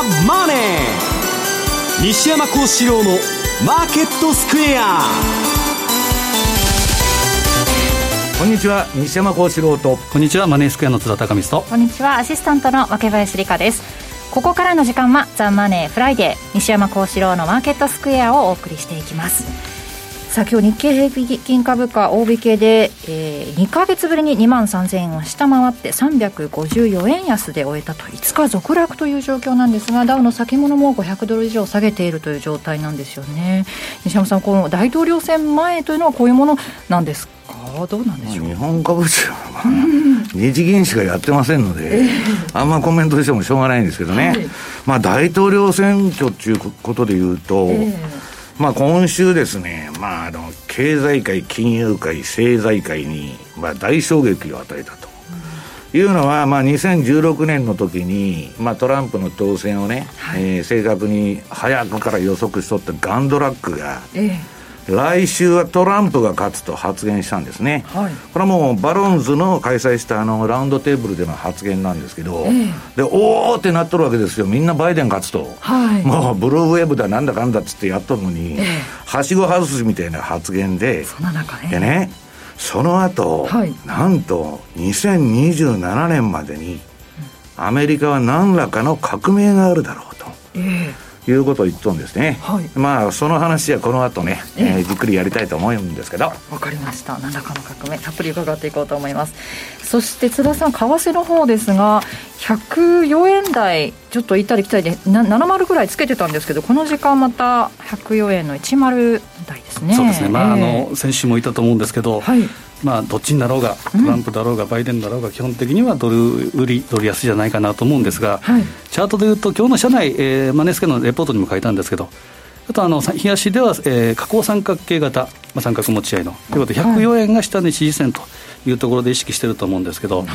ザ・マネー」西山幸四郎の「マーケットスクエア」こんにちは西山幸四郎と。こんにちはマネースクエアの津田隆光と。こんにちはアシスタントの若林理香です。ここからの時間は「ザ・マネーフライデー西山幸四郎のマーケットスクエア」をお送りしていきますさあ今日日経平均株価大引けで、えー、2か月ぶりに2万3000円を下回って354円安で終えたと5日続落という状況なんですがダウの先物も500ドル以上下げているという状態なんですよね。西山さんこの大統領選前というのはこういうものなんですか？どうなんでしょう？日本株市は、まあ、日銀しかやってませんので、あんまコメントしてもしょうがないんですけどね、はい、まあ大統領選挙ということでいうと、えーまあ、今週ですね、まあ、あの経済界、金融界、政財界に、まあ、大衝撃を与えたと。いうのは、まあ、2016年の時に、まあ、トランプの当選をね、はい、えー、正確に早くから予測しとったガンドラックが、ええ来週はトランプが勝つと発言したんですね、はい、これはもうバロンズの開催したあのラウンドテーブルでの発言なんですけど、えー、でおおってなっとるわけですよ、みんなバイデン勝つと、はい、もうブルーウェーブだなんだかんだっつってやっとるのに、えー、はしご外すみたいな発言で、その中ね。でねその後、はい、なんと2027年までに、アメリカは何らかの革命があるだろうと。えーいうことを言っとんですね、はい、まあその話はこの後ね、えー、じっくりやりたいと思うんですけど。わかりました。何らかの革命たっぷり伺っていこうと思います。そして津田さん為替の方ですが104円台ちょっと行ったり来たりで70ぐらいつけてたんですけどこの時間また104円の10台ですね。そうですね。まあ、えー、あの先週も言ったと思うんですけど、はい。まあ、どっちになろうが、トランプだろうが、バイデンだろうが、基本的にはドル売り、ドル安じゃないかなと思うんですが、はい、チャートでいうと、今日の社内、えー、マネースケのレポートにも書いたんですけど、あとあの日足では、えー、下降三角形型、まあ、三角持ち合いの。ということで、104円が下値支持線というところで意識していると思うんですけど、はい、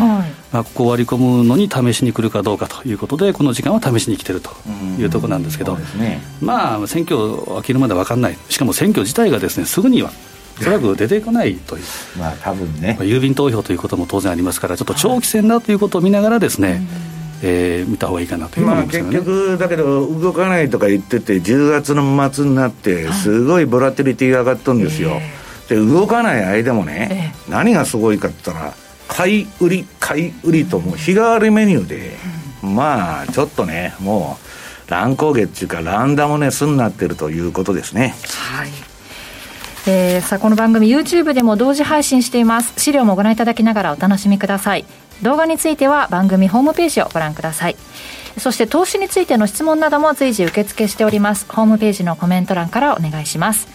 まあ、ここを割り込むのに試しに来るかどうかということで、この時間は試しに来てるというところなんですけど、ね、まあ、選挙を飽きるまで分かんない、しかも選挙自体がですねすぐにはおそらく出てこないという、まあ多分ね、郵便投票ということも当然ありますから、ちょっと長期戦だということを見ながらですね、はい、えー、見た方がいいかなというまあ、結局、だけど、動かないとか言ってて、10月の末になって、すごいボラティリティが上がったんですよ。で動かない間もね、何がすごいかって言ったら、買い売り、買い売りと、もう日替わりメニューで、まあ、ちょっとね、もう、乱高下っていうか、ランダムネスになってるということですね。はい。えー、さあこの番組 YouTube でも同時配信しています。資料もご覧いただきながらお楽しみください。動画については番組ホームページをご覧ください。そして投資についての質問なども随時受付しております。ホームページのコメント欄からお願いします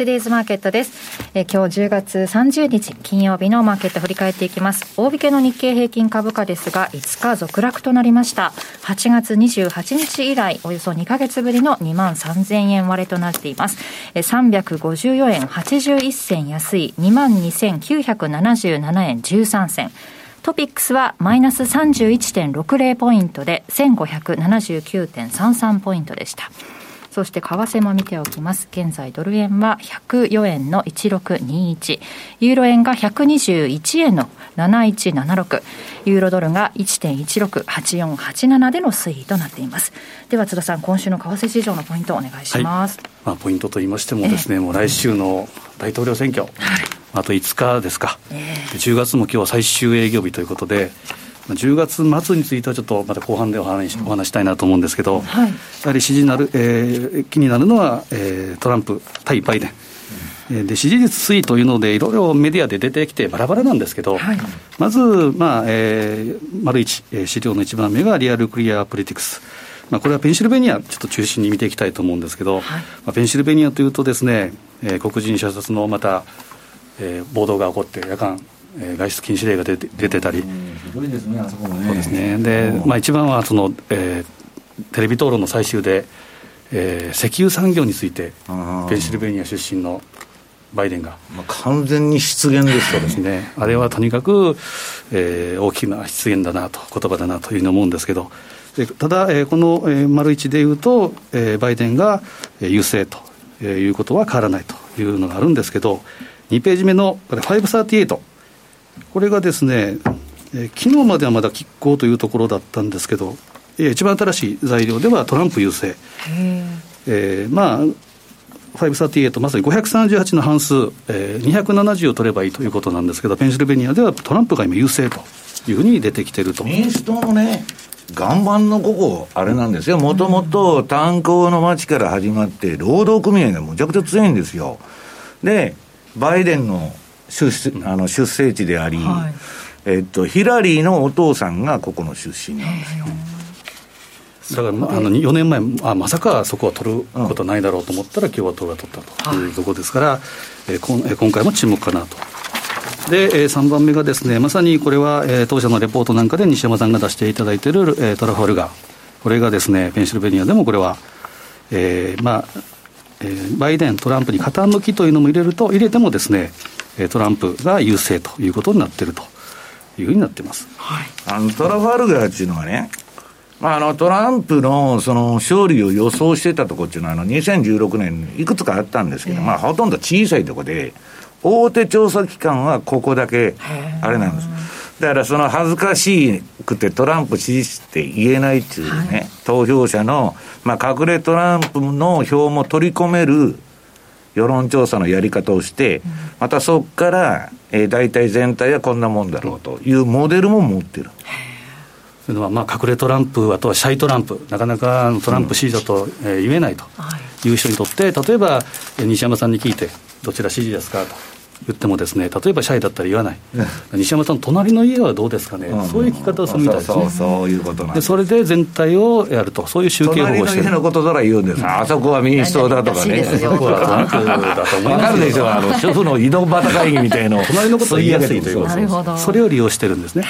トゥデイズマーケットです。え今日10月30日金曜日のマーケット振り返っていきます。大引けの日経平均株価ですが、5日続落となりました。8月28日以来、およそ2ヶ月ぶりの2万3000円割れとなっています。え354円81銭安い22,977円13銭。トピックスはマイナス31.60ポイントで1579.33ポイントでした。そして為替も見ておきます。現在ドル円は104円の1621ユーロ円が121円の7176ユーロドルが1.168487での推移となっています。では津田さん今週の為替市場のポイントをお願いします、はい、まあ、ポイントといいましてもですね、もう来週の大統領選挙、はい、あと5日ですか、えー、10月も今日は最終営業日ということで10月末についてはちょっとまた後半でお話お話したいなと思うんですけど、はい、やはり支持になる、えー、気になるのは、えー、トランプ対バイデン。で支持率推移というので、いろいろメディアで出てきて、バラバラなんですけど、はい、まず、まあえー、丸一、資料の一番目がリアルクリアポリティクス。まあ、これはペンシルベニア、ちょっと中心に見ていきたいと思うんですけど、はい、まあ、ペンシルベニアというとですね、えー、黒人射殺のまた、えー、暴動が起こって、夜間、えー、外出禁止令が出て出てたり、ひどいですね、あそこもね。そうですね。で、まあ、一番はその、えー、テレビ討論の最終で、えー、石油産業について、ペンシルベニア出身のバイデンが、まあ、完全に失言ですそうですね、あれはとにかく、えー、大きな失言だなと、言葉だなというふうに思うんですけど、ただ、えー、この、えー、丸一でいうと、えー、バイデンが、えー、優勢ということは変わらないというのがあるんですけど、2ページ目のこれ538、これがですね、えー、昨日まではまだ拮抗というところだったんですけど、えー、一番新しい材料ではトランプ優勢。えー、まあ538、まさに538の半数、えー、270を取ればいいということなんですけど、ペンシルベニアではトランプが今、優勢というふうに出てきてると民主党もね、岩盤のここ、あれなんですよ、もともと炭鉱の町から始まって、労働組合がむちゃくちゃ強いんですよ。で、バイデンの出あの出生地であり、はい、えっと、ヒラリーのお父さんがここの出身なんですよ。だから、あの4年前あ、まさかそこは取ることないだろうと思ったら、共和党が取ったというところですから、はい、えー、こん今回も注目かなと。で、えー、3番目がですね、まさにこれは、えー、当社のレポートなんかで西山さんが出していただいている、えー、トラファルガー、これがですね、ペンシルベニアでもこれは、えー、まあ、えー、バイデン、トランプに加担の木というのも入れると、入れてもですね、トランプが優勢ということになっていると。いうふうになってます、はい、あのトラファルガーっていうのはね、まあ、あのトランプのその勝利を予想してたところっていうのは、あの2016年、いくつかあったんですけど、えー、まあ、ほとんど小さいところで、大手調査機関はここだけ、あれなんです。だからその恥ずかしくてトランプ支持って言えないっていうね、はい、投票者の、まあ、隠れトランプの票も取り込める世論調査のやり方をして、またそこから、えー、大体全体はこんなもんだろうというモデルも持ってる。というのは、まあ、隠れトランプ、あとはシャイトランプ、なかなかトランプ支持だと、え言えないという人にとって、例えば西山さんに聞いて、どちら支持ですかと。言ってもですね例えばシャイだったら言わない、西山さん隣の家はどうですかね、うん、そういう聞き方をするみたいですね。そうそういうことなんでそれで全体をやるとそういう集計方法をして隣の家のことなら言うんです、あそこは民主党だとかね。あそこはトランプだと思います。分かるでしょあの主婦の井戸端会議みたいな隣のこと言いやすいということそれを利用してるんですね。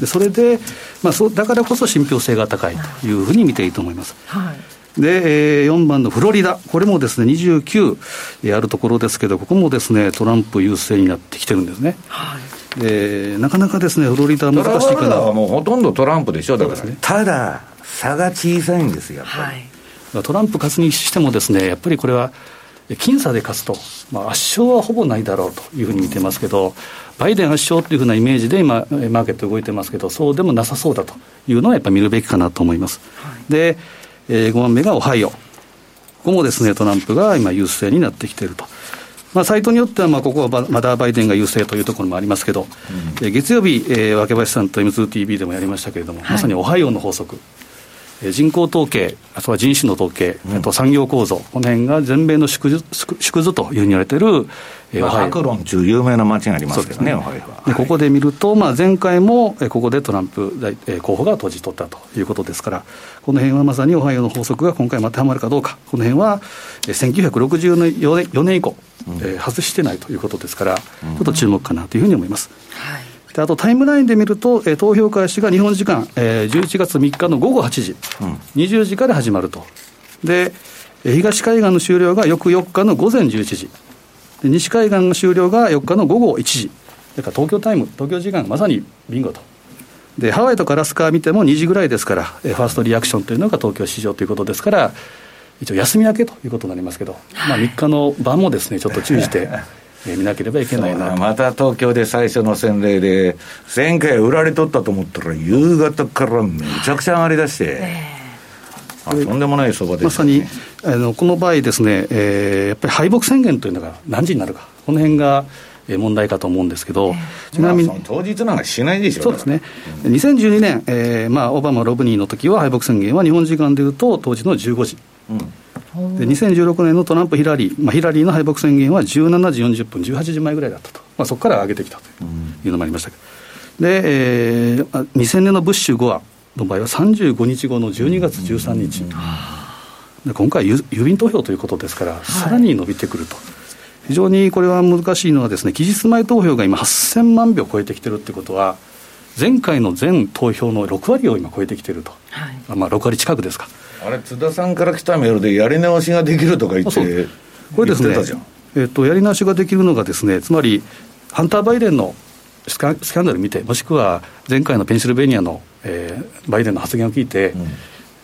でそれで、まあ、そだからこそ信憑性が高いというふうに見ていいと思います、はいで、えー、4番のフロリダ、これもですね29、えー、あるところですけど、ここもですねトランプ優勢になってきてるんですね。はいでなかなかですね、フロリダ難しいかな。はもうほとんどトランプでしょ、だから、ね、ただ、差が小さいんですよ、やっぱり。はい、トランプ勝つにしてもですね、やっぱりこれは、僅差で勝つと、まあ、圧勝はほぼないだろうというふうに見てますけど、バイデン圧勝というふうなイメージで今、マーケット動いてますけど、そうでもなさそうだというのはやっぱり見るべきかなと思います。はい、でえー、5番目がオハイオ。ここもですね、トランプが今優勢になってきていると。まあ、サイトによっては、まあ、ここはまだバイデンが優勢というところもありますけど、うん、え月曜日、えー、若林さんと M2TV でもやりましたけれども、はい、まさにオハイオの法則。人口統計、あとは人種の統計、うん、あと産業構造、この辺が全米の縮図縮図というふうに言われている、えー、ハクロンという有名な街がありますけどね、ね。でここで見ると、まあ、前回もここでトランプ大候補が閉じ取ったということですから、この辺はまさにオハイオの法則が今回当てはまるかどうか、この辺は1964年 ,4 年以降、うん、えー、外してないということですから、ちょっと注目かなというふうに思います。はいであとタイムラインで見ると、えー、投票開始が日本時間、えー、11月3日の午後8時、うん、20時から始まると。で、東海岸の終了が翌4日の午前11時。で西海岸の終了が4日の午後1時。だから東京タイム、東京時間、まさにビンゴと。で、ハワイとかアラスカ見ても2時ぐらいですから、えー、ファーストリアクションというのが東京市場ということですから、一応休み明けということになりますけど、まあ、3日の晩もですね、ちょっと注意して。見なければいけないなまた東京で最初の洗礼で、前回売られとったと思ったら、夕方からめちゃくちゃ上がりだして。とんでもない相場です、ね、まさにあのこの場合ですね、えー、やっぱり敗北宣言というのが何時になるか、この辺が問題かと思うんですけど、ちなみに、当日なんかしないでしょそうですね、うん、2012年、えーまあ、オバマ、ロブニーの時は敗北宣言は日本時間でいうと、当時の15時。うん。で2016年のトランプ、ヒラリー、まあ、ヒラリーの敗北宣言は17時40分、18時前ぐらいだったと、まあ、そこから上げてきたというのもありましたけど、で、えー、2000年のブッシュ5の場合は35日後の12月13日、で今回、郵便投票ということですから、さらに伸びてくると。非常にこれは難しいのはですね、期日前投票が今8000万票超えてきてるってことは、前回の全投票の6割を今超えてきてると、はい、まあ6割近くですか。あれ津田さんから来たメールでやり直しができるとか言ってこれですねえっと、やり直しができるのがですねつまりハンター・バイデンのスキャンダル見てもしくは前回のペンシルベニアの、えー、バイデンの発言を聞いて、うん。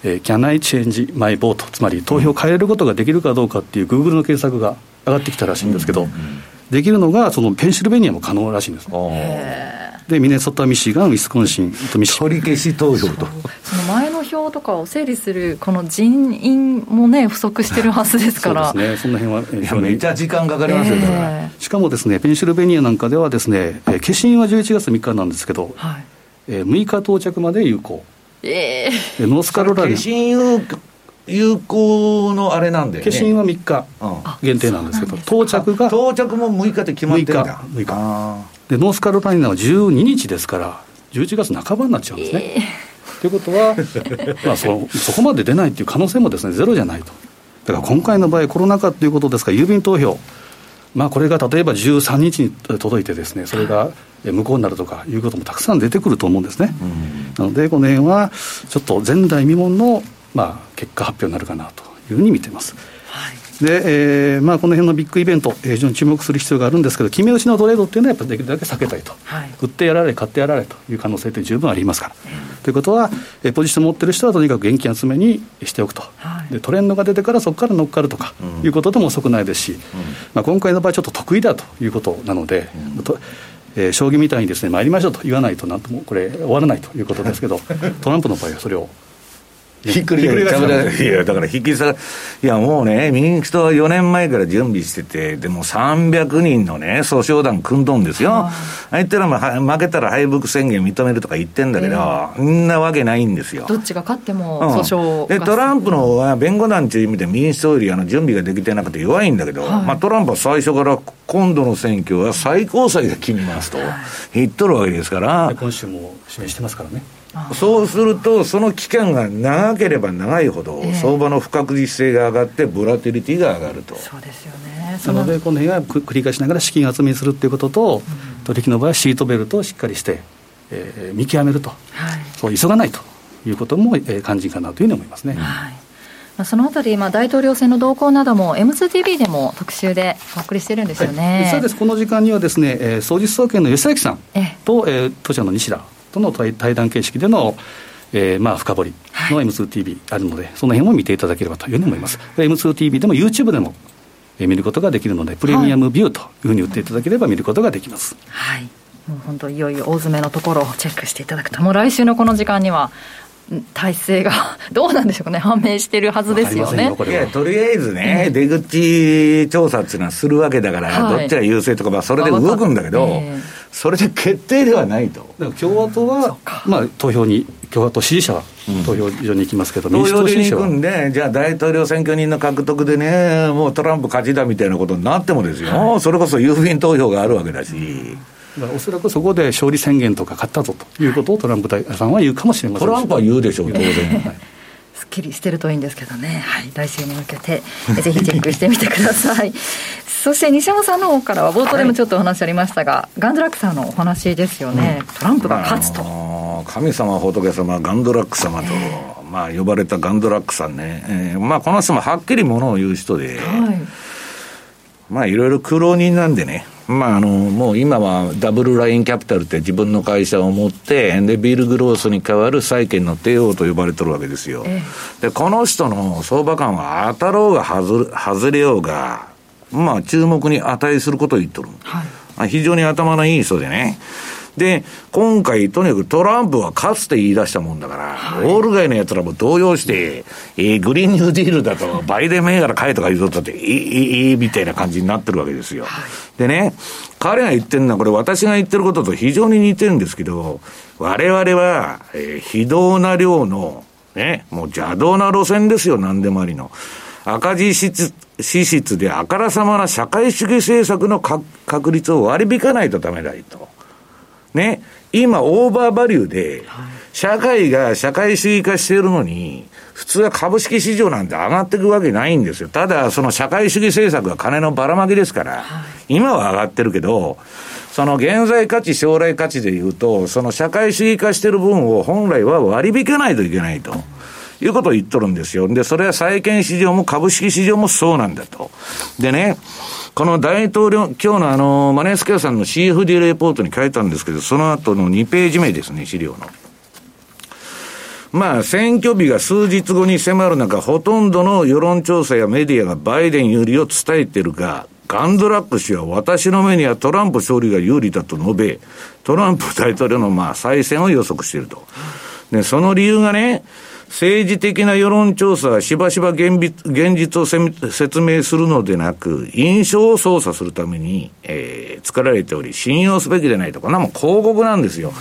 えー、Can I change my vote つまり投票を変えることができるかどうかっていうグーグルの検索が上がってきたらしいんですけど、できるのがそのペンシルベニアも可能らしいんです。でミネソタ、ミシガン、ウィスコンシンとミシ取り消し投票と。その前の票とかを整理する、この人員もね、不足してるはずですから、そうですね、その辺は、えー、めっちゃ時間かかりますよ、えー、しかもですね、ペンシルベニアなんかではですね、えー、消印は11月3日なんですけど、はい、えー、6日到着まで有効。えー、ノースカロライナ。消印有有効のあれなんで、ね、消印は3日限定なんですけど、到着が到着も6日って決まってるんだ。6日 ,6 日でノースカロライナは12日ですから11月半ばになっちゃうんですね。と、えー、いうことは、まあそ、そこまで出ないっていう可能性もです、ね、ゼロじゃないと。だから今回の場合、コロナ禍ということですから、郵便投票、まあ、これが例えば13日に届いてですね、それが無効になるとかいうこともたくさん出てくると思うんですね。なので、この辺はちょっと前代未聞の、まあ、結果発表になるかなというふうに見てます。はいで、えーまあ、この辺のビッグイベント、非常に注目する必要があるんですけど、決め打ちのトレードっていうのは、やっぱりできるだけ避けたいと、はい、売ってやられ、買ってやられという可能性って十分ありますから。うん、ということは、えポジション持ってる人はとにかく現金集めにしておくと、はい、でトレンドが出てからそこから乗っかるとか、いうことでも遅くないですし、うん、まあ、今回の場合、ちょっと得意だということなので、うん、えー、将棋みたいにですね参りましょうと言わないとなんともこれ終わらないということですけど トランプの場合はそれをひっくり返しいや、だから引き下がいや、もうね、民主党は4年前から準備してて、でも300人のね、訴訟団組んどんですよ。あいつらも負けたら敗北宣言認めるとか言ってんだけど、えー、んなわけないんですよ。どっちが勝っても訴訟、うん、で、トランプの方は弁護団という意味で民主党よりあの準備ができてなくて弱いんだけど、はい、まあトランプは最初から今度の選挙は最高裁が決めますと。言っとるわけですから。今週も示してますからね。そうすると、その期間が長ければ長いほど、相場の不確実性が上がって、ボラティリティが上がると。そうですよね。なので、この辺は繰り返しながら資金集めにするということと、うん、取引の場合はシートベルトをしっかりして、えー、見極めると、はい、そう急がないということも、えー、肝心かなというふうに思いますね。はい。そのあたり、まあ、大統領選の動向なども、M2TV でも特集でお送りしてるんですよね、そうです、この時間にはですね、えー、総実総研の吉崎さんと、えー、当社の西田との対談形式での、えー、まあ深掘りの M2TV あるので、はい、その辺も見ていただければというふうに思います。M2TV でも YouTube でも見ることができるので、プレミアムビューというふうに打っていただければ見ることができます。はい。もう本当いよいよ大詰めのところをチェックしていただくと、もう来週のこの時間には体制が どうなんでしょうね、判明してるはずですよね。よいや、とりあえずね、出口調査っていうのはするわけだから、はい、どっちが優勢とか、まあ、それで動くんだけど、えー、それで決定ではないと。共和党は、まあ、投票に、共和党支持者は投票所に行きますけど、うん、投票所に行くんで、じゃあ大統領選挙人の獲得でね、もうトランプ勝ちだみたいなことになってもですよ、はい、それこそ郵便投票があるわけだし。おそらくそこで勝利宣言とか勝ったぞということをトランプさんは言うかもしれません。トランプは言うでしょう、当然。はいきりしてるといいんですけどね、はい、来週に向けて、ぜひチェックしてみてください。そして西山さんの方からは、冒頭でもちょっとお話ありましたが、はい、ガンドラックさんのお話ですよね、うん、トランプが勝つと。神様、仏様、ガンドラック様と、えー、まあ、呼ばれたガンドラックさんね、えーまあ、この人もはっきりものを言う人で、はい、まあ、いろいろ苦労人なんでね。まあ、あの、もう今はダブルラインキャピタルって自分の会社を持って、で、ビルグロースに代わる債券の帝王と呼ばれてるわけですよ。えで、この人の相場感は当たろうが外外れようが、まあ、注目に値することを言っとる。はい、非常に頭のいい人でね。で、今回とにかくトランプはかつて言い出したもんだから、はい、オール街の奴らも動揺して、えー、グリーンニューディールだと、バイデン銘柄買えとか言うとったって、えええみたいな感じになってるわけですよ。はい、でね、彼が言ってるのは、これ私が言ってることと非常に似てるんですけど、我々は、えー、非道な量の、ね、もう邪道な路線ですよ、何でもありの。赤字支出であからさまな社会主義政策の確率を割り引かないとダメだいと。ね、今、オーバーバリューで、社会が社会主義化しているのに、普通は株式市場なんて上がっていくわけないんですよ。ただ、その社会主義政策は金のばらまきですから、今は上がってるけど、その現在価値、将来価値で言うと、その社会主義化してる分を本来は割り引かないといけないと。いうことを言っとるんですよ。で、それは債券市場も株式市場もそうなんだと。でね、この大統領、今日のあの、マネースケアさんの CFD レポートに書いたんですけど、その後の2ページ目ですね、資料の。まあ、選挙日が数日後に迫る中、ほとんどの世論調査やメディアがバイデン有利を伝えているが、ガンドラック氏は私の目にはトランプ勝利が有利だと述べ、トランプ大統領のまあ再選を予測していると。で、その理由がね、政治的な世論調査はしばしば現実を説明するのでなく、印象を操作するために、えー、作られており、信用すべきでないと。こんなもん広告なんですよ。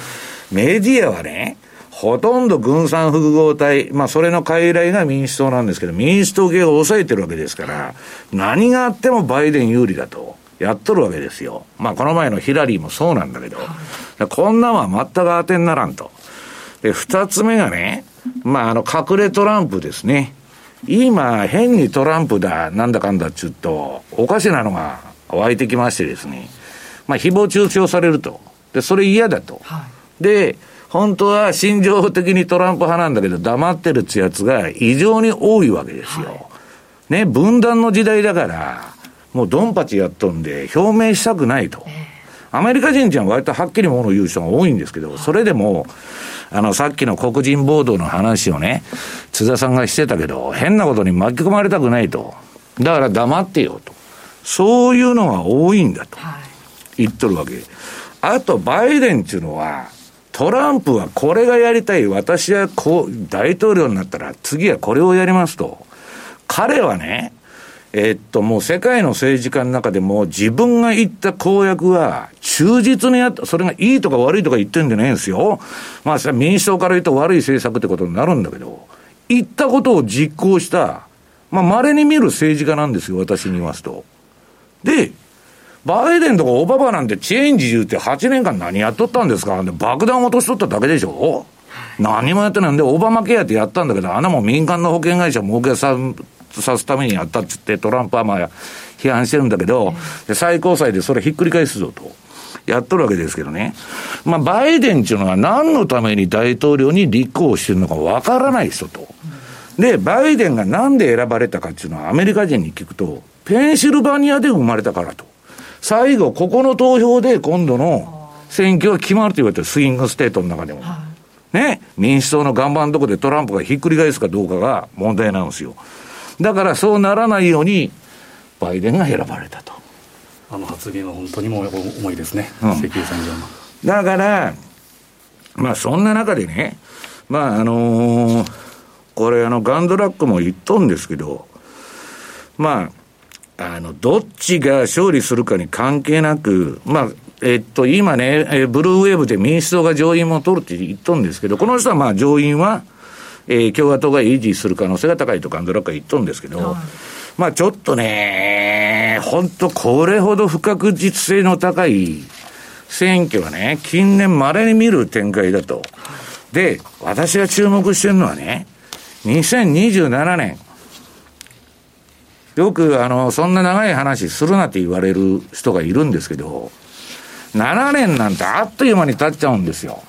メディアはね、ほとんど軍産複合体、まあそれの傀儡が民主党なんですけど、民主党系が抑えてるわけですから、何があってもバイデン有利だと。やっとるわけですよ。まあこの前のヒラリーもそうなんだけど、こんなんは全く当てにならんと。で、二つ目がね、まあ、あの、隠れトランプですね。今、変にトランプだ、なんだかんだっちゅうと、おかしなのが湧いてきましてですね。まあ、誹謗中傷されると。で、それ嫌だと。はい、で、本当は心情的にトランプ派なんだけど、黙ってるってやつが異常に多いわけですよ。はい、ね、分断の時代だから、もうドンパチやっとんで、表明したくないと。アメリカ人じゃ割とはっきりものを言う人が多いんですけど、それでも、あの、さっきの黒人暴動の話をね、津田さんがしてたけど、変なことに巻き込まれたくないと。だから黙ってよと。そういうのが多いんだと。言っとるわけ。あと、バイデンっていうのは、トランプはこれがやりたい。私はこう、大統領になったら次はこれをやりますと。彼はね、えっと、もう世界の政治家の中でも自分が言った公約は忠実にやった、それがいいとか悪いとか言ってるんじゃないんですよ。まあ、民主党から言うと悪い政策ってことになるんだけど、言ったことを実行した、まあ、稀に見る政治家なんですよ、私に言いますと。で、バイデンとかオバマなんてチェンジ言うて8年間何やっとったんですか？爆弾落としとっただけでしょ？何もやってない。んで、オバマケアってやったんだけど、あんなもん民間の保険会社儲けささすためにやったっつって、トランプはまあ、批判してるんだけど、最高裁でそれひっくり返すぞと。やっとるわけですけどね。まあ、バイデンっていうのは何のために大統領に立候補してるのかわからない人と。で、バイデンがなんで選ばれたかっていうのはアメリカ人に聞くと、ペンシルバニアで生まれたからと。最後、ここの投票で今度の選挙が決まると言われてる、スイングステートの中でも。ね、民主党の岩盤のとこでトランプがひっくり返すかどうかが問題なんですよ。だからそうならないように、バイデンが選ばれたと。あの発言は本当にも重いですね、うん、石油産業の。だから、まあそんな中でね、まああのー、これあのガンドラックも言っとんですけど、まあ、あの、どっちが勝利するかに関係なく、まあ、えっと、今ね、えブルーウェーブで民主党が上院も取るって言っとんですけど、この人はまあ上院は、えー、共和党が維持する可能性が高いとガンドラックは言っとるんですけど、はい、まあちょっとね、本当これほど不確実性の高い選挙はね、近年稀に見る展開だと。で、私が注目してるのはね、2027年、よくあの、そんな長い話するなって言われる人がいるんですけど、7年なんてあっという間に経っちゃうんですよ。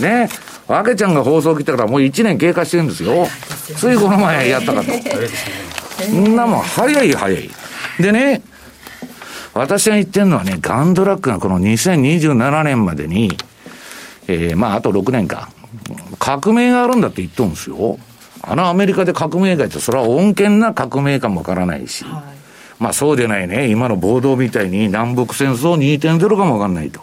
ね。わけちゃんが放送来てからもう1年経過してるんですよ。ついこの前やったかと。そんなもん早い早い。でね、私が言ってるのはね、ガンドラックがこの2027年までに、えー、まあ、あと6年か。革命があるんだって言っとるんですよ。あのアメリカで革命がって、それは穏健な革命かもわからないし、はい、まあそうでないね、今の暴動みたいに南北戦争2.0かもわかんないと。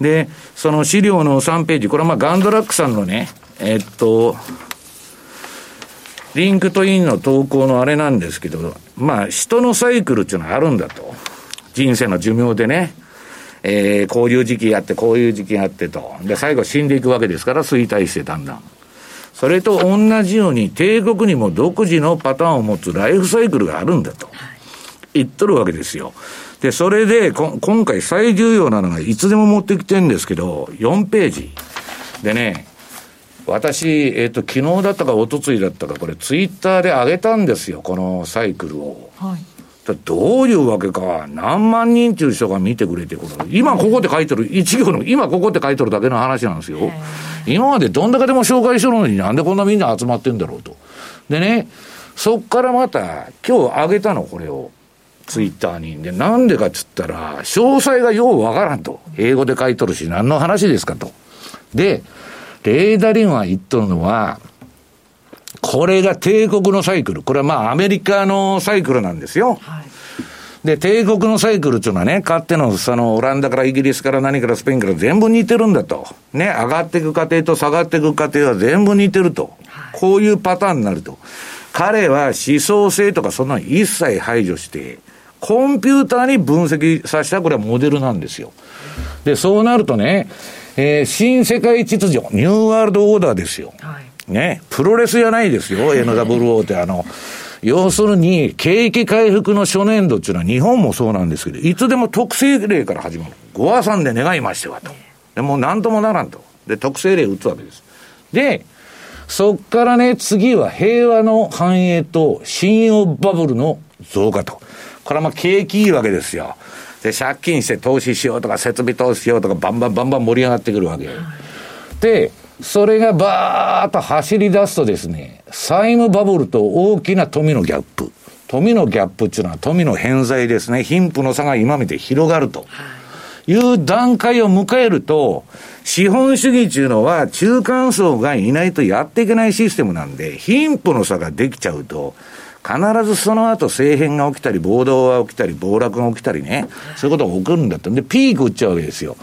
で、その資料の3ページ、これはまあガンドラックさんのね、えっと、LinkedInの投稿のあれなんですけど、まあ人のサイクルっていうのはあるんだと。人生の寿命でね。えー、こういう時期やって、こういう時期やってと。で、最後死んでいくわけですから、衰退してだんだん。それと同じように、帝国にも独自のパターンを持つライフサイクルがあるんだと。言っとるわけですよ。で、それで、今回最重要なのが、いつでも持ってきてるんですけど、4ページ。でね、私、えっ、ー、と、昨日だったか一昨日だったか、これツイッターで上げたんですよ、このサイクルを。はいどういうわけか、何万人っていう人が見てくれて、これ、今ここで書いてる、一行の、今ここで書いてるだけの話なんですよ。今までどんだけでも紹介しろのになんでこんなみんな集まってんだろうと。でね、そっからまた、今日あげたの、これを。ツイッターに。で、なんでかっつったら、詳細がようわからんと。英語で書いとるし、何の話ですかと。で、レーダリンは言っとるのは、これが帝国のサイクル。これはまあアメリカのサイクルなんですよ。はい、で、帝国のサイクルっていうのはね、かっての、その、オランダからイギリスから何からスペインから全部似てるんだと。ね、上がっていく過程と下がっていく過程は全部似てると。はい、こういうパターンになると。彼は思想性とかそんなの一切排除して、コンピューターに分析させたこれはモデルなんですよ。で、そうなるとね、えー、新世界秩序、ニューワールドオーダーですよ。はい、ね、プロレスじゃないですよ、NWO ってあの、要するに、景気回復の初年度っていうのは日本もそうなんですけど、いつでも特性例から始まる。ご破産で願いましてはと。でも何ともならんと。で、特性例打つわけです。で、そっからね、次は平和の繁栄と信用バブルの増加と。これはまあ景気いいわけですよ。で、借金して投資しようとか、設備投資しようとか、バンバンバンバン盛り上がってくるわけ。で、それがバーッと走り出すとですね、債務バブルと大きな富のギャップ。富のギャップっていうのは富の偏在ですね。貧富の差が今見て広がると。いう段階を迎えると、資本主義っていうのは中間層がいないとやっていけないシステムなんで、貧富の差ができちゃうと、必ずその後政変が起きたり、暴動が起きたり、暴落が起きたりね、そういうことが起こるんだって。で、ピーク打っちゃうわけですよ。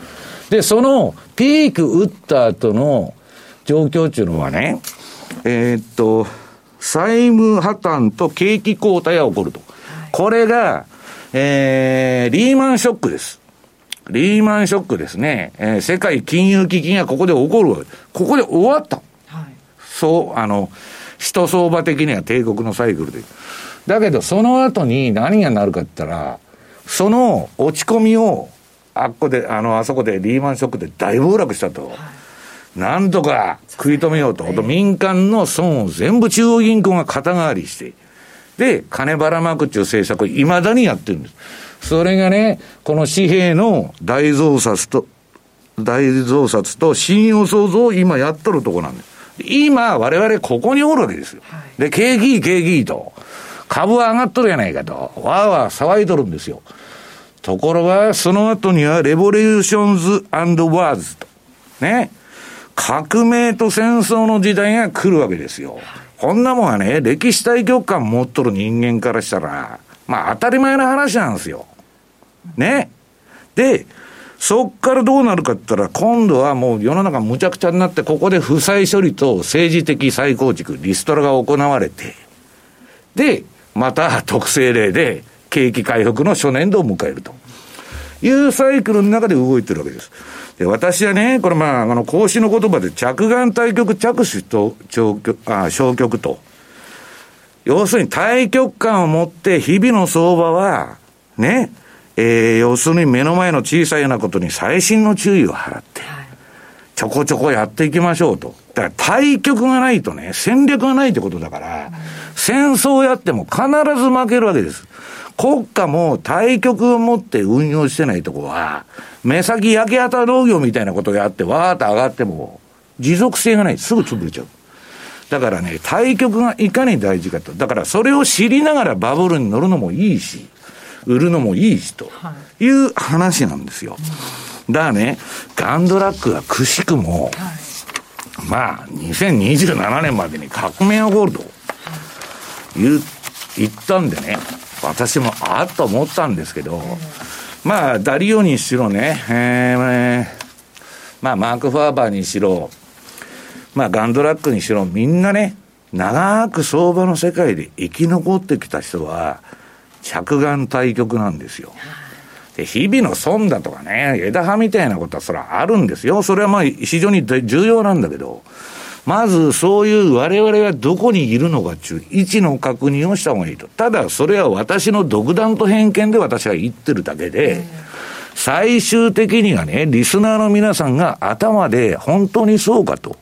で、そのピーク打った後の状況っていうのはね、えー、っと、債務破綻と景気後退が起こると。これが、えー、リーマンショックです。リーマンショックですね。えー、世界金融危機がここで起こる。ここで終わった。はい、そう、あの、人相場的には帝国のサイクルで。だけど、その後に何がなるかって言ったら、その落ち込みを、あっこで、あの、あそこでリーマンショックで大暴落したと。はい、なんとか食い止めようと。ね、民間の損を全部中央銀行が肩代わりして、で、金ばらまくっていう政策を未だにやってるんです。それがね、この紙幣の大増刷と、大増刷と信用創造を今やっとるとこなんです。今、我々ここにおるわけですよ。で、景気いい、景気いいと。株は上がっとるやないかと。わーわー騒いとるんですよ。ところが、その後には、レボリューションズワーズと。ね。革命と戦争の時代が来るわけですよ。こんなもんはね、歴史対局観持っとる人間からしたら、まあ当たり前の話なんですよ。ね。で、そっからどうなるかって言ったら、今度はもう世の中むちゃくちゃになって、ここで負債処理と政治的再構築、リストラが行われて、で、また特性例で景気回復の初年度を迎えるというサイクルの中で動いてるわけです。で、私はね、これまあ、あの、孔子の言葉で着眼対極着手と長極、あ、消極と。要するに対極感を持って日々の相場は、ね、えー、要するに目の前の小さいようなことに細心の注意を払って、ちょこちょこやっていきましょうと。だから対局がないとね、戦略がないってことだから、戦争やっても必ず負けるわけです。国家も対局を持って運用してないとこは、目先焼け跡農業みたいなことをやって、わーっと上がっても、持続性がない。すぐ潰れちゃう。だからね、対局がいかに大事かと。だからそれを知りながらバブルに乗るのもいいし、売るのもいいしとい。う話なんですよ。だからね、ガンドラックがくしくも、まあ、2027年までに革命を起こると言言ったんでね、私もあっと思ったんですけど、まあ、ダリオにしろね、えー、まあ、マーク・ファーバーにしろ、まあ、ガンドラックにしろ、みんなね、長く相場の世界で生き残ってきた人は、着眼対局なんですよ。で、日々の損だとかね、枝葉みたいなことはそれはあるんですよ。それはまあ非常に重要なんだけど、まずそういう我々がどこにいるのかっていう位置の確認をした方がいいと。ただそれは私の独断と偏見で私が言ってるだけで、最終的にはね、リスナーの皆さんが頭で本当にそうかと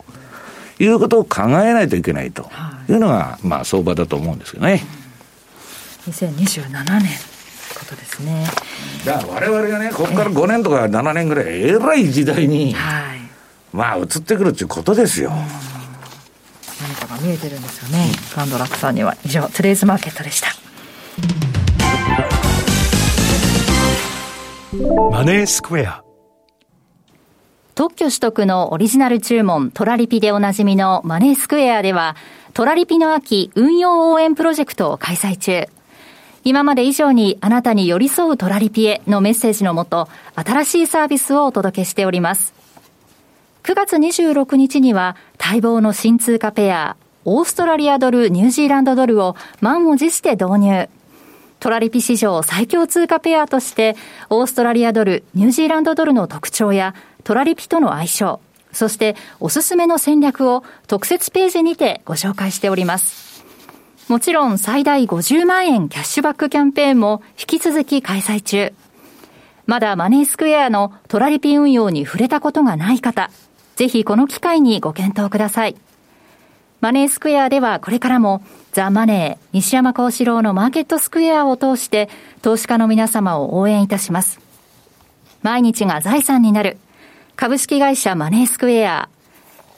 いうことを考えないといけないというのが、まあ相場だと思うんですよね。2027年ことですね。だから我々がね、ここから5年とか7年ぐらい、えらい時代に、はい、まあ移ってくるっていうことですよ。何かが見えてるんですよね。ガンドラックさんには以上、トゥレイズマーケットでした。マネースクエア。特許取得のオリジナル注文トラリピでおなじみのマネースクエアでは、トラリピの秋運用応援プロジェクトを開催中。今まで以上にあなたに寄り添うトラリピへのメッセージのもと、新しいサービスをお届けしております。9月26日には待望の新通貨ペア、オーストラリアドル、ニュージーランドドルを満を持して導入。トラリピ史上最強通貨ペアとして、オーストラリアドル、ニュージーランドドルの特徴や、トラリピとの相性、そしておすすめの戦略を特設ページにてご紹介しております。もちろん最大50万円キャッシュバックキャンペーンも引き続き開催中。まだマネースクエアのトラリピ運用に触れたことがない方、ぜひこの機会にご検討ください。マネースクエアではこれからもザ・マネー西山幸四郎のマーケットスクエアを通して投資家の皆様を応援いたします。毎日が財産になる株式会社マネースクエア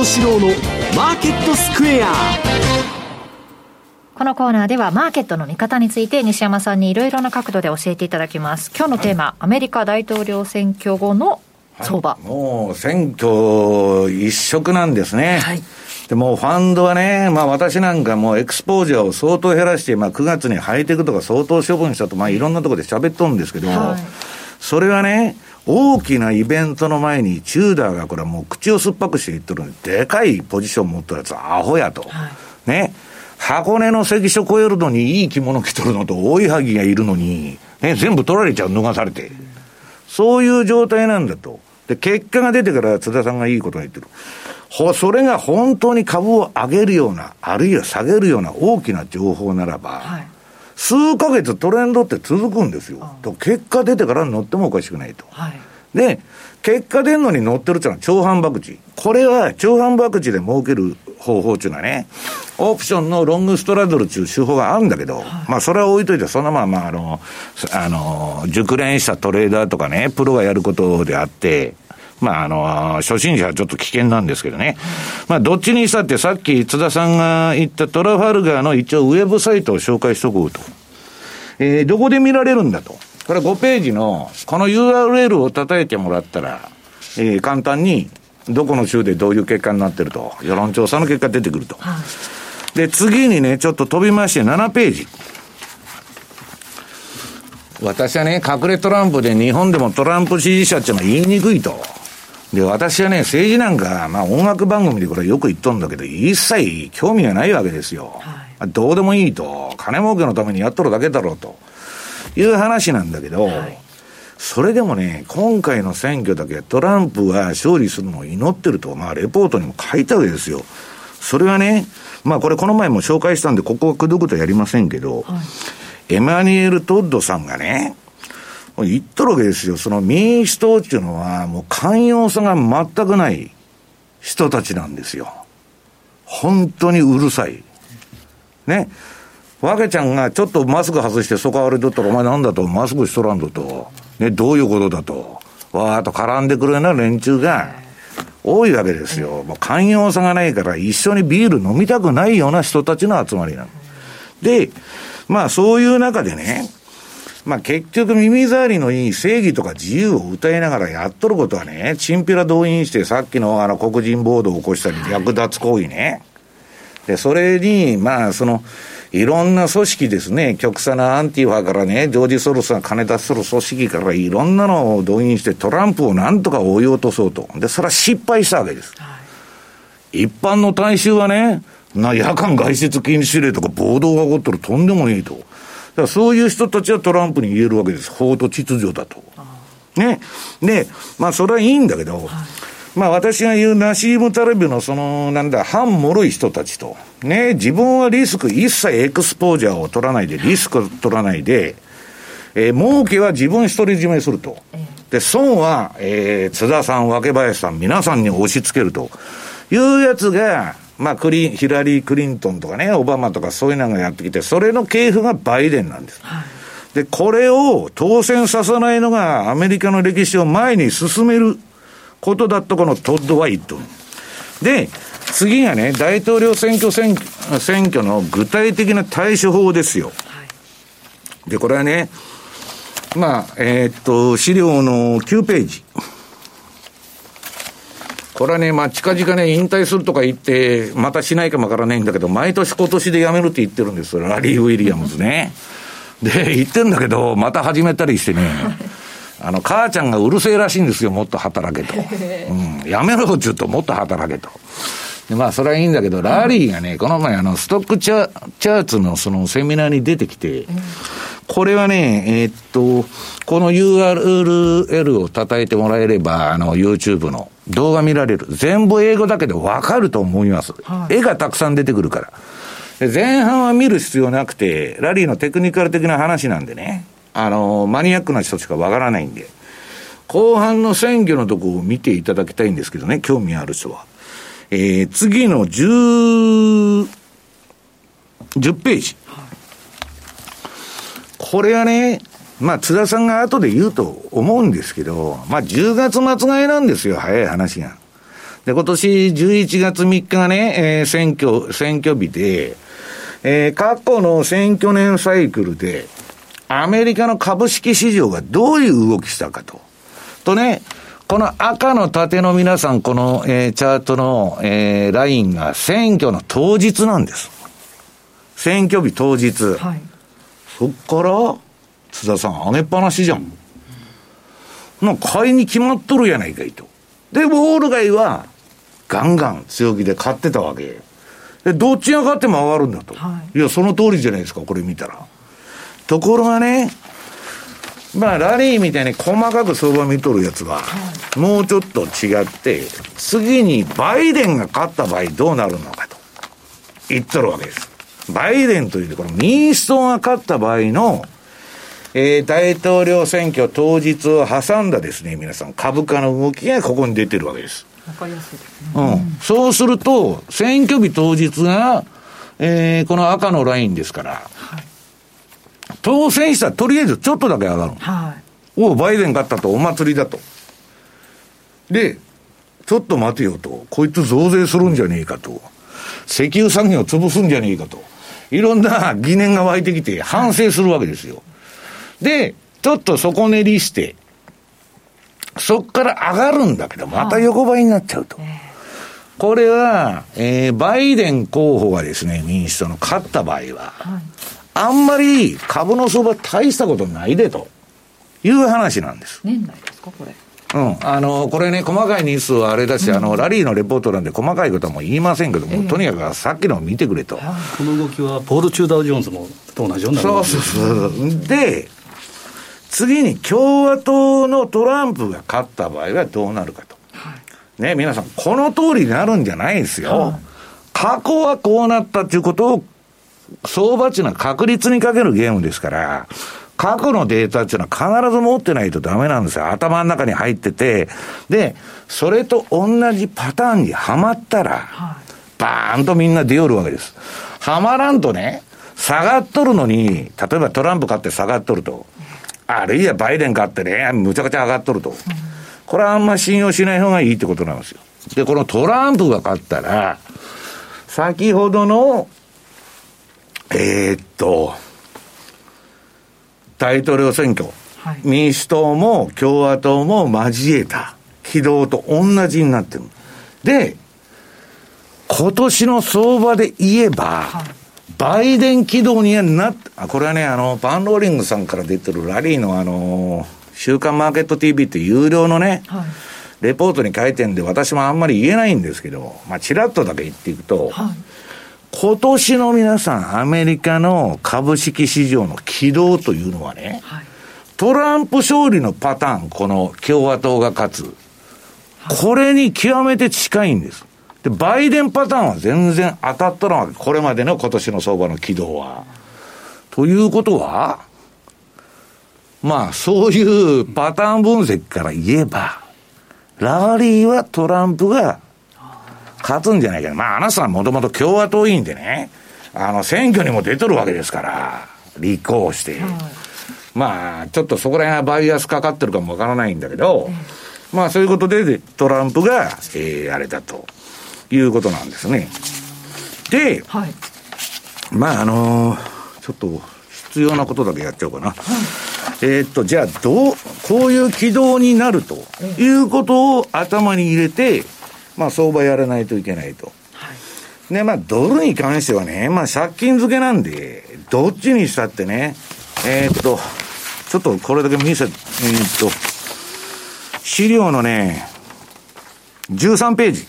西山幸四郎のマーケットスクエア。このコーナーではマーケットの見方について西山さんにいろいろな角度で教えていただきます。今日のテーマ、はい、アメリカ大統領選挙後の相場、はい、もう選挙一色なんですね、はい、でもファンドはね、まあ私なんかもうエクスポージャーを相当減らして、まあ9月にハイテクとか相当処分したと、まあいろんなところで喋っとるんですけど、はい、それはね、大きなイベントの前に、チューダーがこれはもう口を酸っぱくして言ってるんで、でかいポジション持ってるやつはアホやと。はい、ね。箱根の関所超えるのにいい着物着とるのと追いはぎがいるのに、ね、全部取られちゃう、脱がされて。そういう状態なんだと。で、結果が出てから津田さんがいいことを言ってる。ほ、それが本当に株を上げるような、あるいは下げるような大きな情報ならば、はい、数ヶ月トレンドって続くんですよ。と結果出てから乗ってもおかしくないと。はい、で、結果出んのに乗ってるっていうのは超反爆地。これは超反爆地で儲ける方法っていうのはね、オプションのロングストラドルっていう手法があるんだけど、はい、まあそれは置いといて、そのままあの、あの、熟練したトレーダーとかね、プロがやることであって、まあ、あの、初心者はちょっと危険なんですけどね。まあ、どっちにしたってさっき津田さんが言ったトラファルガーの一応ウェブサイトを紹介しとこうと。えー、どこで見られるんだと。これ5ページの、この URL を叩いてもらったら、えー、簡単に、どこの州でどういう結果になってると。世論調査の結果出てくると。はい、で、次にね、ちょっと飛びまして7ページ。私はね、隠れトランプで日本でもトランプ支持者っていうのは言いにくいと。で、私はね、政治なんか、まあ音楽番組でこれよく言っとんだけど、一切興味がないわけですよ。はい、どうでもいいと。金儲けのためにやっとるだけだろうと。いう話なんだけど、はい、それでもね、今回の選挙だけトランプが勝利するのを祈ってると、まあレポートにも書いたわけですよ。それはね、まあこれこの前も紹介したんで、ここはくどくとやりませんけど、はいエマニュエル・トッドさんがね、もう言っとるわけですよ。その民主党っていうのは、もう寛容さが全くない人たちなんですよ。本当にうるさい。ね。わけちゃんがちょっとマスク外してそこわれとったら、お前なんだと、マスクしとらんとと、ね、どういうことだと、わーっと絡んでくるような連中が多いわけですよ。もう寛容さがないから、一緒にビール飲みたくないような人たちの集まりなの。で、まあそういう中でね、まあ結局耳障りのいい正義とか自由を歌いながらやっとることはね、チンピラ動員してさっきのあの黒人暴動を起こしたり略奪行為ね。で、それに、まあその、いろんな組織ですね、極左なアンティファからね、ジョージ・ソロスが金出しする組織からいろんなのを動員してトランプをなんとか追い落とそうと。で、それは失敗したわけです。はい、一般の大衆はね、な、夜間外出禁止令とか暴動が起こったらとんでもねえと。だからそういう人たちはトランプに言えるわけです。法と秩序だと。ね。で、まあそれはいいんだけど、はい、まあ私が言うナシーム・タレビのその、なんだ、反脆い人たちと、ね、自分はリスク一切エクスポージャーを取らないで、リスクを取らないで、えー、儲けは自分独り占めすると。で、損は、えー、津田さん、若林さん、皆さんに押し付けるというやつが、まあ、クリヒラリー・クリントンとかね、オバマとかそういうのがやってきて、それの系譜がバイデンなんです。はい、で、これを当選させないのがアメリカの歴史を前に進めることだとこのトッドは言っとる。で、次がね、大統領選挙選選挙の具体的な対処法ですよ。はい、で、これはね、まあ、えー、っと、資料の9ページ。これはね、まあ、近々ね、引退するとか言って、またしないかもわからないんだけど、毎年今年で辞めるって言ってるんですよ、ラリー・ウィリアムズね。で、言ってんだけど、また始めたりしてね、あの、母ちゃんがうるせえらしいんですよ、もっと働けと。うん、やめろって言うと、もっと働けと。でまあ、それはいいんだけど、ラリーがね、この前、あの、ストックチャチャーツのそのセミナーに出てきて、これはね、えー、っと、この URL を叩いてもらえれば、あの、YouTube の。動画見られる。全部英語だけでわかると思います、はい。絵がたくさん出てくるから。前半は見る必要なくて、ラリーのテクニカル的な話なんでね、あの、マニアックな人しかわからないんで、後半の選挙のとこを見ていただきたいんですけどね、興味ある人は。えー、次の10、10ページ。これはね、まあ、津田さんが後で言うと思うんですけど、まあ、10月末買いなんですよ、早い話が。で、今年11月3日がね、えー、選挙、選挙日で、えー、過去の選挙年サイクルで、アメリカの株式市場がどういう動きしたかと。とね、この赤の縦の皆さん、この、えー、チャートの、えー、ラインが選挙の当日なんです。選挙日当日。はい、そっから、津田さん、上げっぱなしじゃん。まあ、買いに決まっとるやないかいと。で、ウォール街は、ガンガン強気で買ってたわけ。で、どっちが勝っても上がるんだと。はい、いや、その通りじゃないですか、これ見たら。ところがね、まあ、ラリーみたいに細かく相場見とるやつは、もうちょっと違って、次にバイデンが勝った場合どうなるのかと言っとるわけです。バイデンというこの民主党が勝った場合のえー、大統領選挙当日を挟んだですね、皆さん、株価の動きがここに出てるわけです。わかりやすいですね。うん。そうすると、選挙日当日が、えー、この赤のラインですから、はい、当選したらとりあえずちょっとだけ上がる。はい。おバイデン勝ったとお祭りだと。で、ちょっと待てよと、こいつ増税するんじゃねえかと、石油産業を潰すんじゃねえかと、いろんな疑念が湧いてきて反省するわけですよ。で、ちょっと底練りして、そっから上がるんだけど、また横ばいになっちゃうと。これは、えー、バイデン候補がですね、民主党の勝った場合は、はい、あんまり株の相場大したことないでという話なんです。年内ですか、これ。うん。あの、これね、細かい日数はあれだし、うん、あの、ラリーのレポートなんで細かいことはもう言いませんけども、えー、とにかくさっきのを見てくれと。この動きは、ポール・チューダー・ジョーンズもと同じようなそうそうそう。で、次に共和党のトランプが勝った場合はどうなるかと。はい、ね、皆さん、この通りになるんじゃないですよ。はい、過去はこうなったっていうことを、相場値の確率にかけるゲームですから、過去のデータっていうのは必ず持ってないとダメなんですよ。頭の中に入ってて。で、それと同じパターンにはまったら、バーンとみんな出よるわけです。はまらんとね、下がっとるのに、例えばトランプ買って下がっとると。あるいはバイデン買ってね、むちゃくちゃ上がっとると。これはあんま信用しない方がいいってことなんですよ。で、このトランプが勝ったら、先ほどの、えー、っと、大統領選挙、はい、民主党も共和党も交えた。軌道と同じになってる。で、今年の相場で言えば、はい、バイデン軌道にはなっあ、これはね、あの、パンローリングさんから出てるラリーのあの、週刊マーケット TV って有料のね、はい、レポートに書いてんで、私もあんまり言えないんですけど、まあ、ちらっとだけ言っていくと、はい今年の皆さん、アメリカの株式市場の軌道というのはね、はい、トランプ勝利のパターン、この共和党が勝つ。はい、これに極めて近いんです。で、バイデンパターンは全然当たったのは、これまでの今年の相場の軌道は。ということは、まあ、そういうパターン分析から言えば、ラリーはトランプが勝つんじゃないかまあ、あなたさんもともと共和党員でね、あの、選挙にも出とるわけですから、立候補して。はい、まあ、ちょっとそこら辺はバイアスかかってるかもわからないんだけど、えー、まあ、そういうことで、トランプが、えー、あれだということなんですね。で、はい、まあ、あのー、ちょっと、必要なことだけやっちゃおうかな。はい、えっと、じゃあ、どう、こういう軌道になるということを頭に入れて、まあ、相場やらないといけないと。はい、で、まあ、ドルに関してはね、まあ、借金付けなんで、どっちにしたってね、えー、っと、ちょっとこれだけ見せ、えー、っと、資料のね、13ページ。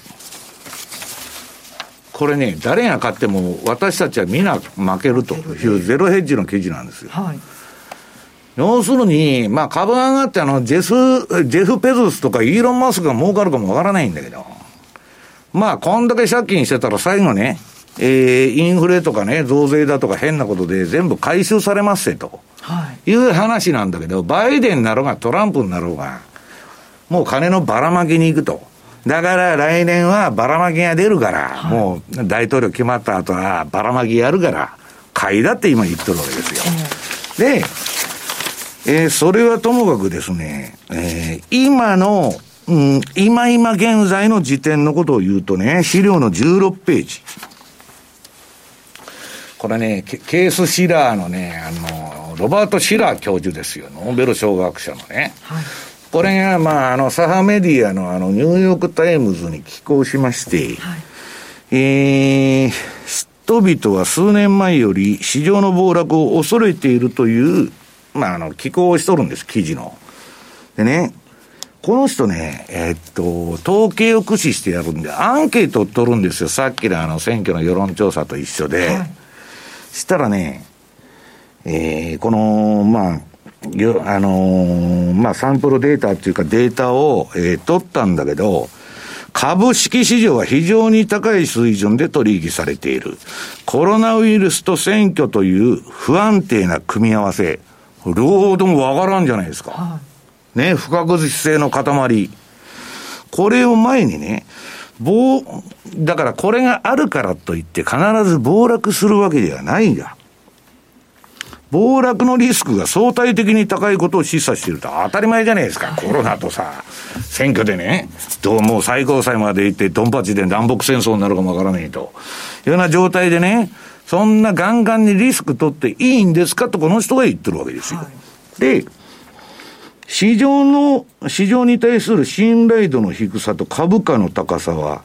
これね、誰が買っても私たちは皆負けるというゼロヘッジの記事なんですよ。はい要するに、まあ株上がってあの、ジェス、ジェフ・ペズスとかイーロン・マスクが儲かるかもわからないんだけど、まあ、こんだけ借金してたら最後ね、えー、インフレとかね、増税だとか変なことで全部回収されますせと、はい、いう話なんだけど、バイデンになろうがトランプになろうが、もう金のばらまきに行くと。だから来年はばらまきが出るから、はい、もう大統領決まった後はばらまきやるから、買いだって今言ってるわけですよ。で、えー、それはともかくですね、えー、今のうん、今今現在の時点のことを言うとね、資料の16ページ。これね、ケース・シラーのね、あの、ロバート・シラー教授ですよ。ノーベル賞学者のね。はい、これが、まあ、あの、左派メディアのあの、ニューヨーク・タイムズに寄稿しまして、はい、えー、人々は数年前より市場の暴落を恐れているという、まあ、あの、寄稿をしとるんです、記事の。でね、この人ね、えー、っと、統計を駆使してやるんで、アンケートを取るんですよ。さっきのあの選挙の世論調査と一緒で。はい、したらね、えー、この、まあ、よあのー、まあ、サンプルデータっていうかデータを、えー、取ったんだけど、株式市場は非常に高い水準で取引されている。コロナウイルスと選挙という不安定な組み合わせ。両方ともわからんじゃないですか。はいね、不確実性の塊。これを前にね、暴、だからこれがあるからといって必ず暴落するわけではないんだ。暴落のリスクが相対的に高いことを示唆していると当たり前じゃないですか。コロナとさ、選挙でね、どうも最高裁まで行ってドンパチで南北戦争になるかもわからないと。いうような状態でね、そんなガンガンにリスク取っていいんですかとこの人が言ってるわけですよ。はい、で、市場の、市場に対する信頼度の低さと株価の高さは、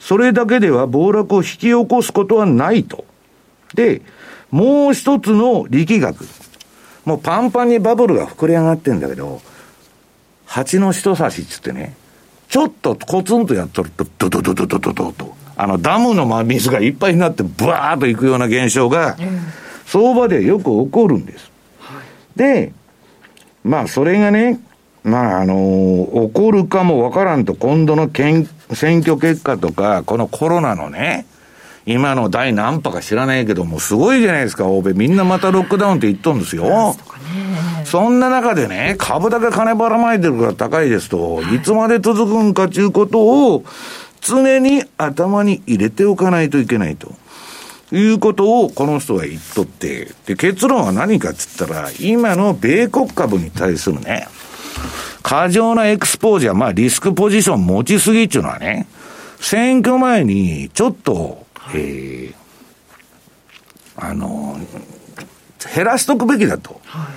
それだけでは暴落を引き起こすことはないと。で、もう一つの力学。もうパンパンにバブルが膨れ上がってんだけど、蜂の人差しっつってね、ちょっとコツンとやっとると、ドドドドドドドと、あのダムの水がいっぱいになってブワーッといくような現象が、相場でよく起こるんです。で、まあそれがね、まああのー、起こるかもわからんと今度の選挙結果とか、このコロナのね、今の第何波か知らないけども、すごいじゃないですか、欧米。みんなまたロックダウンって言っとんですよ。そんな中でね、株だけ金ばらまいてるから高いですと、いつまで続くんかということを、常に頭に入れておかないといけないと。いうことをこの人が言っとって、で、結論は何かっつったら、今の米国株に対するね、過剰なエクスポージャー、まあリスクポジション持ちすぎっていうのはね、選挙前にちょっとえー、あの、減らしとくべきだと。は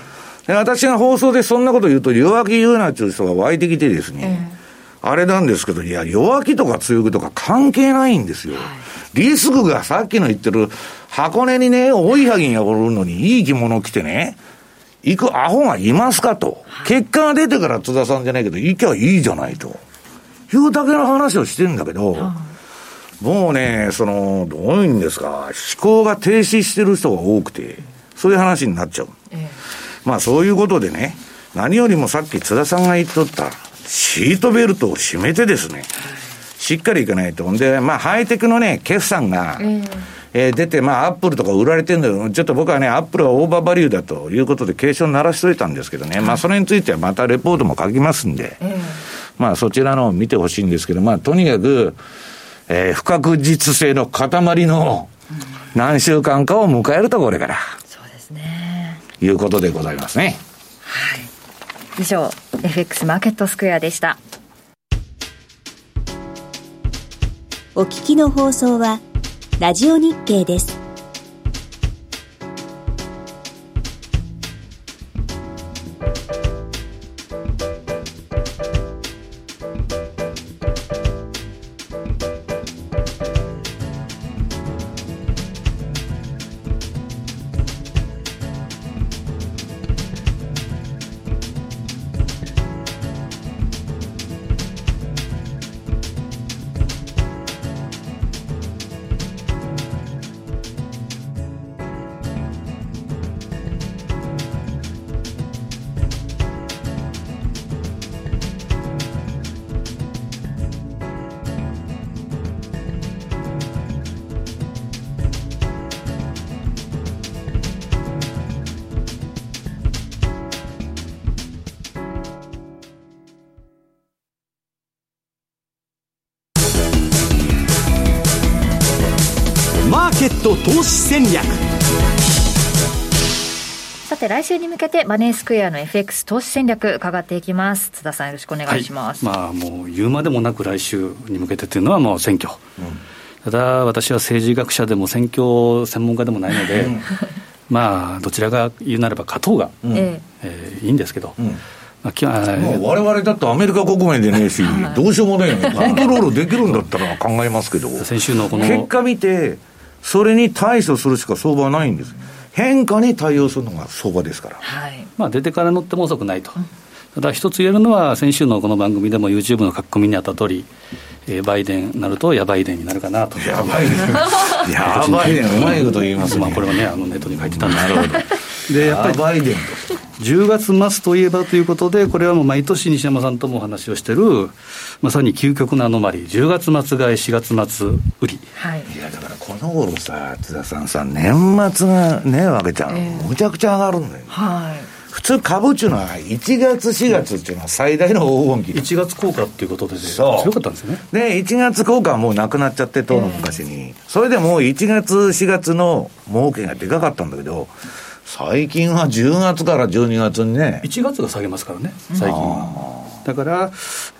い、私が放送でそんなこと言うと、弱気言うなっていう人が湧いてきてですね、えー、あれなんですけど、いや、弱気とか強気とか関係ないんですよ。はい、リスクがさっきの言ってる、箱根にね、追いはぎがおるのにいい着物着てね、行くアホがいますかと。結果が出てから津田さんじゃないけど、行きゃいいじゃないと。いうだけの話をしてるんだけど、もうね、その、どういうんですか、思考が停止してる人が多くて、そういう話になっちゃう。ええ、まあそういうことでね、何よりもさっき津田さんが言っとった、シートベルトを締めてですね、しっかりいかないと。んで、まあハイテクのね、決算が、ええー、出て、まあ、アップルとか売られてるんだけど、ちょっと僕はね、アップルはオーバーバリューだということで、警鐘鳴らしといたんですけどね、まあ、それについてはまたレポートも書きますんで、まあ、そちらのを見てほしいんですけど、まあ、とにかく、えー、不確実性の塊の何週間かを迎えると、これから。そうですね。いうことでございますね。はい。以上、FX マーケットスクエアでした。お聞きの放送は、ラジオ日経です。ット投資戦略。さて来週に向けてマネースクエアの FX 投資戦略伺っていきます。津田さんよろしくお願いします、はい、まあもう言うまでもなく来週に向けてというのはもう選挙、うん、ただ私は政治学者でも選挙専門家でもないので、まあどちらが言うなれば勝とうが、うん、えー、いいんですけど、うん。まあ、もう我々だってアメリカ国内でねえし、どうしようもね、コントロールできるんだったら考えますけど、先週のこの結果見て、それに対処するしか相場はないんです。変化に対応するのが相場ですから。はい。まあ出てから乗っても遅くないと。ただ一つ言えるのは、先週のこの番組でも YouTube の書き込みにあった通り、えー、バイデンなると、やばいデンになるかなと。やばいデン。やばいデン、うまいこと言いますね。まあこれはね、あのネットに書いてたんですなるほど。で、やっぱり、バイデン10月末といえばということで、これはもう毎年西山さんともお話をしてる、まさに究極のアノマリー、10月末買い、4月末売り。はい、いや、だからこの頃さ、津田さんさ、年末がね、わけちゃう、えー、むちゃくちゃ上がるんだよ。はい。普通株っていうのは1月4月っていうのは最大の黄金期。1月効果っていうことで、ね、強かったんですよね。で1月効果はもうなくなっちゃって当の昔に、えー、それでも1月4月の儲けがでかかったんだけど最近は10月から12月にね。1月が下げますからね最近は。だから、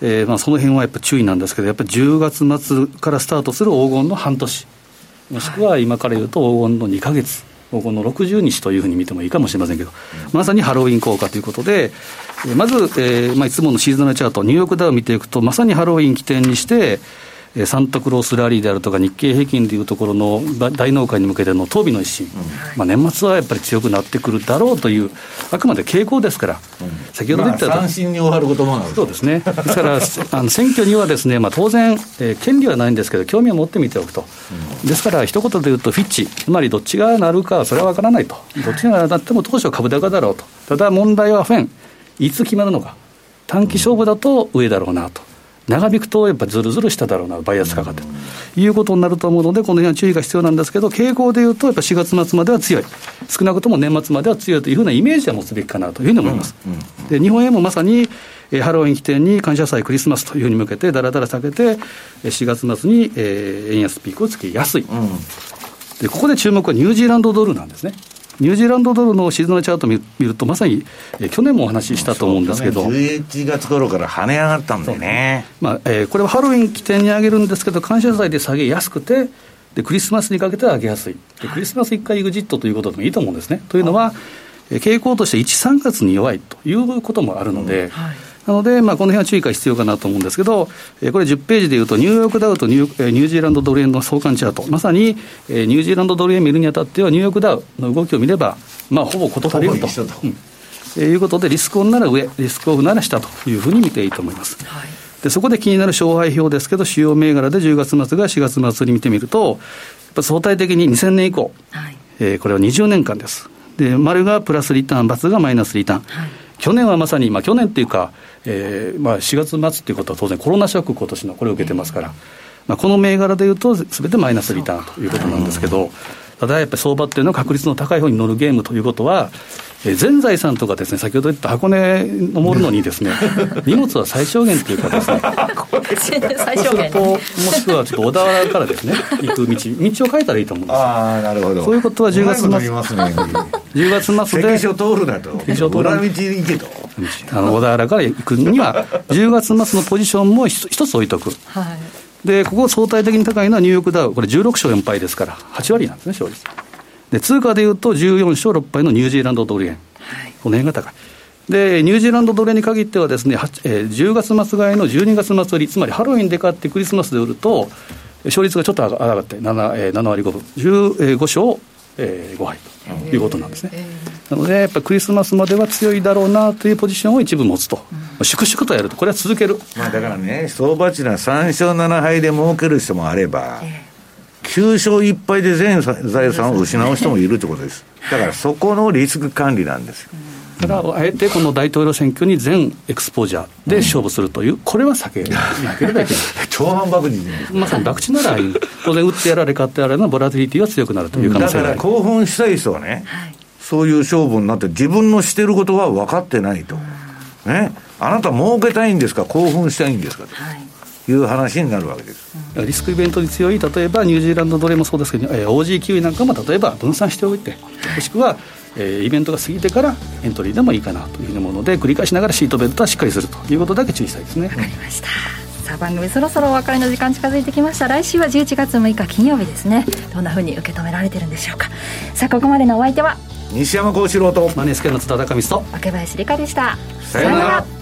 えーまあ、その辺はやっぱ注意なんですけどやっぱり10月末からスタートする黄金の半年もしくは今から言うと黄金の2か月この60日というふうに見てもいいかもしれませんけど、まさにハロウィン効果ということで、まず、えーまあ、いつものシーズナルチャート、ニューヨークダウを見ていくと、まさにハロウィン起点にして、サンタクロースラリーであるとか、日経平均でいうところの大納会に向けての当備の一心、うん、まあ、年末はやっぱり強くなってくるだろうという、あくまで傾向ですから、うん、先ほど言った、まあ、に終わることもあるそうですね、ですからあの選挙にはですね、まあ、当然、えー、権利はないんですけど、興味を持ってみておくと、うん、ですから、一言で言うと、フィッチ、つまりどっちがなるか、それは分からないと、どっちがなっても当初は株高だろうと、ただ問題はフェン、いつ決まるのか、短期勝負だと上だろうなと。長引くとやっぱずるずるしただろうな、バイアスかかって。ということになると思うので、この辺は注意が必要なんですけど、傾向でいうと、やっぱ4月末までは強い、少なくとも年末までは強いというふうなイメージは持つべきかなというふうに思います。で日本円もまさにえハロウィン起点に感謝祭、クリスマスというふうに向けて、だらだら下げて、4月末に、えー、円安ピークをつけやすい、うん、で、ここで注目はニュージーランドドルなんですね。ニュージーランドドルのシーズンチャート見ると、まさに、えー、去年もお話ししたと思うんですけど、11月頃から跳ね上がったんでね、まあえー、これはハロウィン起点に上げるんですけど、感謝祭で下げやすくて、でクリスマスにかけては上げやすい、でクリスマス1回エグジットということでもいいと思うんですね。というのは、えー、傾向として1、3月に弱いということもあるので。うんはいなので、まあ、この辺は注意が必要かなと思うんですけど、えー、これ10ページでいうと、ニューヨークダウとニューニュージーランドドル円の相関チャート、まさに、えー、ニュージーランドドル円見るにあたっては、ニューヨークダウの動きを見れば、まあ、ほぼ事足りると。うんえー、いうことで、リスクオンなら上、リスクオフなら下というふうに見ていいと思います。はいでそこで気になる勝敗表ですけど、主要銘柄で10月末が4月末に見てみると、やっぱ相対的に2000年以降、はい、えー、これは20年間です。で、丸がプラスリターン、×がマイナスリターン。はい、去年はまさに、まあ去年っていうか、えーまあ、4月末っていうことは当然コロナショック今年のこれを受けてますから、まあ、この銘柄でいうとすべてマイナスリターンということなんですけど、ただやっぱり相場っていうのは確率の高い方に乗るゲームということは、え全財産とかですね、先ほど言った箱根登るのにですね、荷物は最小限っていうかですね、最小限、もしくはちょっと小田原からですね、行く道、道を変えたらいいと思うんですああ、なるほど。そういうことは10月末、ね、10月末で、通るだと、裏道行けと。あの小田原から行くには、10月末のポジションも一つ置いとく。はい。で、ここ相対的に高いのはニューヨークダウ、これ16勝4敗ですから、8割なんですね、勝率。で、通貨でいうと14勝6敗のニュージーランドドル円、はい、この辺が高い。で、ニュージーランドドル円に限ってはですね、えー、10月末買いの12月末売り、つまりハロウィンで買ってクリスマスで売ると、勝率がちょっと上がって 7,、えー、7割5分、15勝、えー、5敗ということなんですね。えー、なので、やっぱりクリスマスまでは強いだろうなというポジションを一部持つと、うん、粛々とやると、これは続ける。まあ、だからね、相場値は3勝7敗で儲ける人もあれば、えー9勝1敗で全財産を失う人もいるということです。だからそこのリスク管理なんですよ。だから、あえてこの大統領選挙に全エクスポージャーで勝負するという、これは避けなければいけない。超反爆人まさに博打なら、当然、打ってやられ、勝ってやられのボラティリティは強くなるという可能性がだから興奮したい人はね、はい、そういう勝負になって、自分のしてることは分かってないと。ね、あなた儲けたいんですか、興奮したいんですか？と。はいいう話になるわけです、うん、リスクイベントに強い、例えばニュージーランドどれもそうですけど、えー、OG キウイなんかも例えば分散しておいて、もしくは、えー、イベントが過ぎてからエントリーでもいいかなというふうなもので、繰り返しながらシートベルトはしっかりするということだけ注意したいですね。わかりました。さあ番組そろそろお別れの時間近づいてきました。来週は11月6日金曜日ですね。どんなふうに受け止められてるんでしょうか。さあここまでのお相手は西山幸四郎とマネースケの津田高光と若林理香でした。さようなら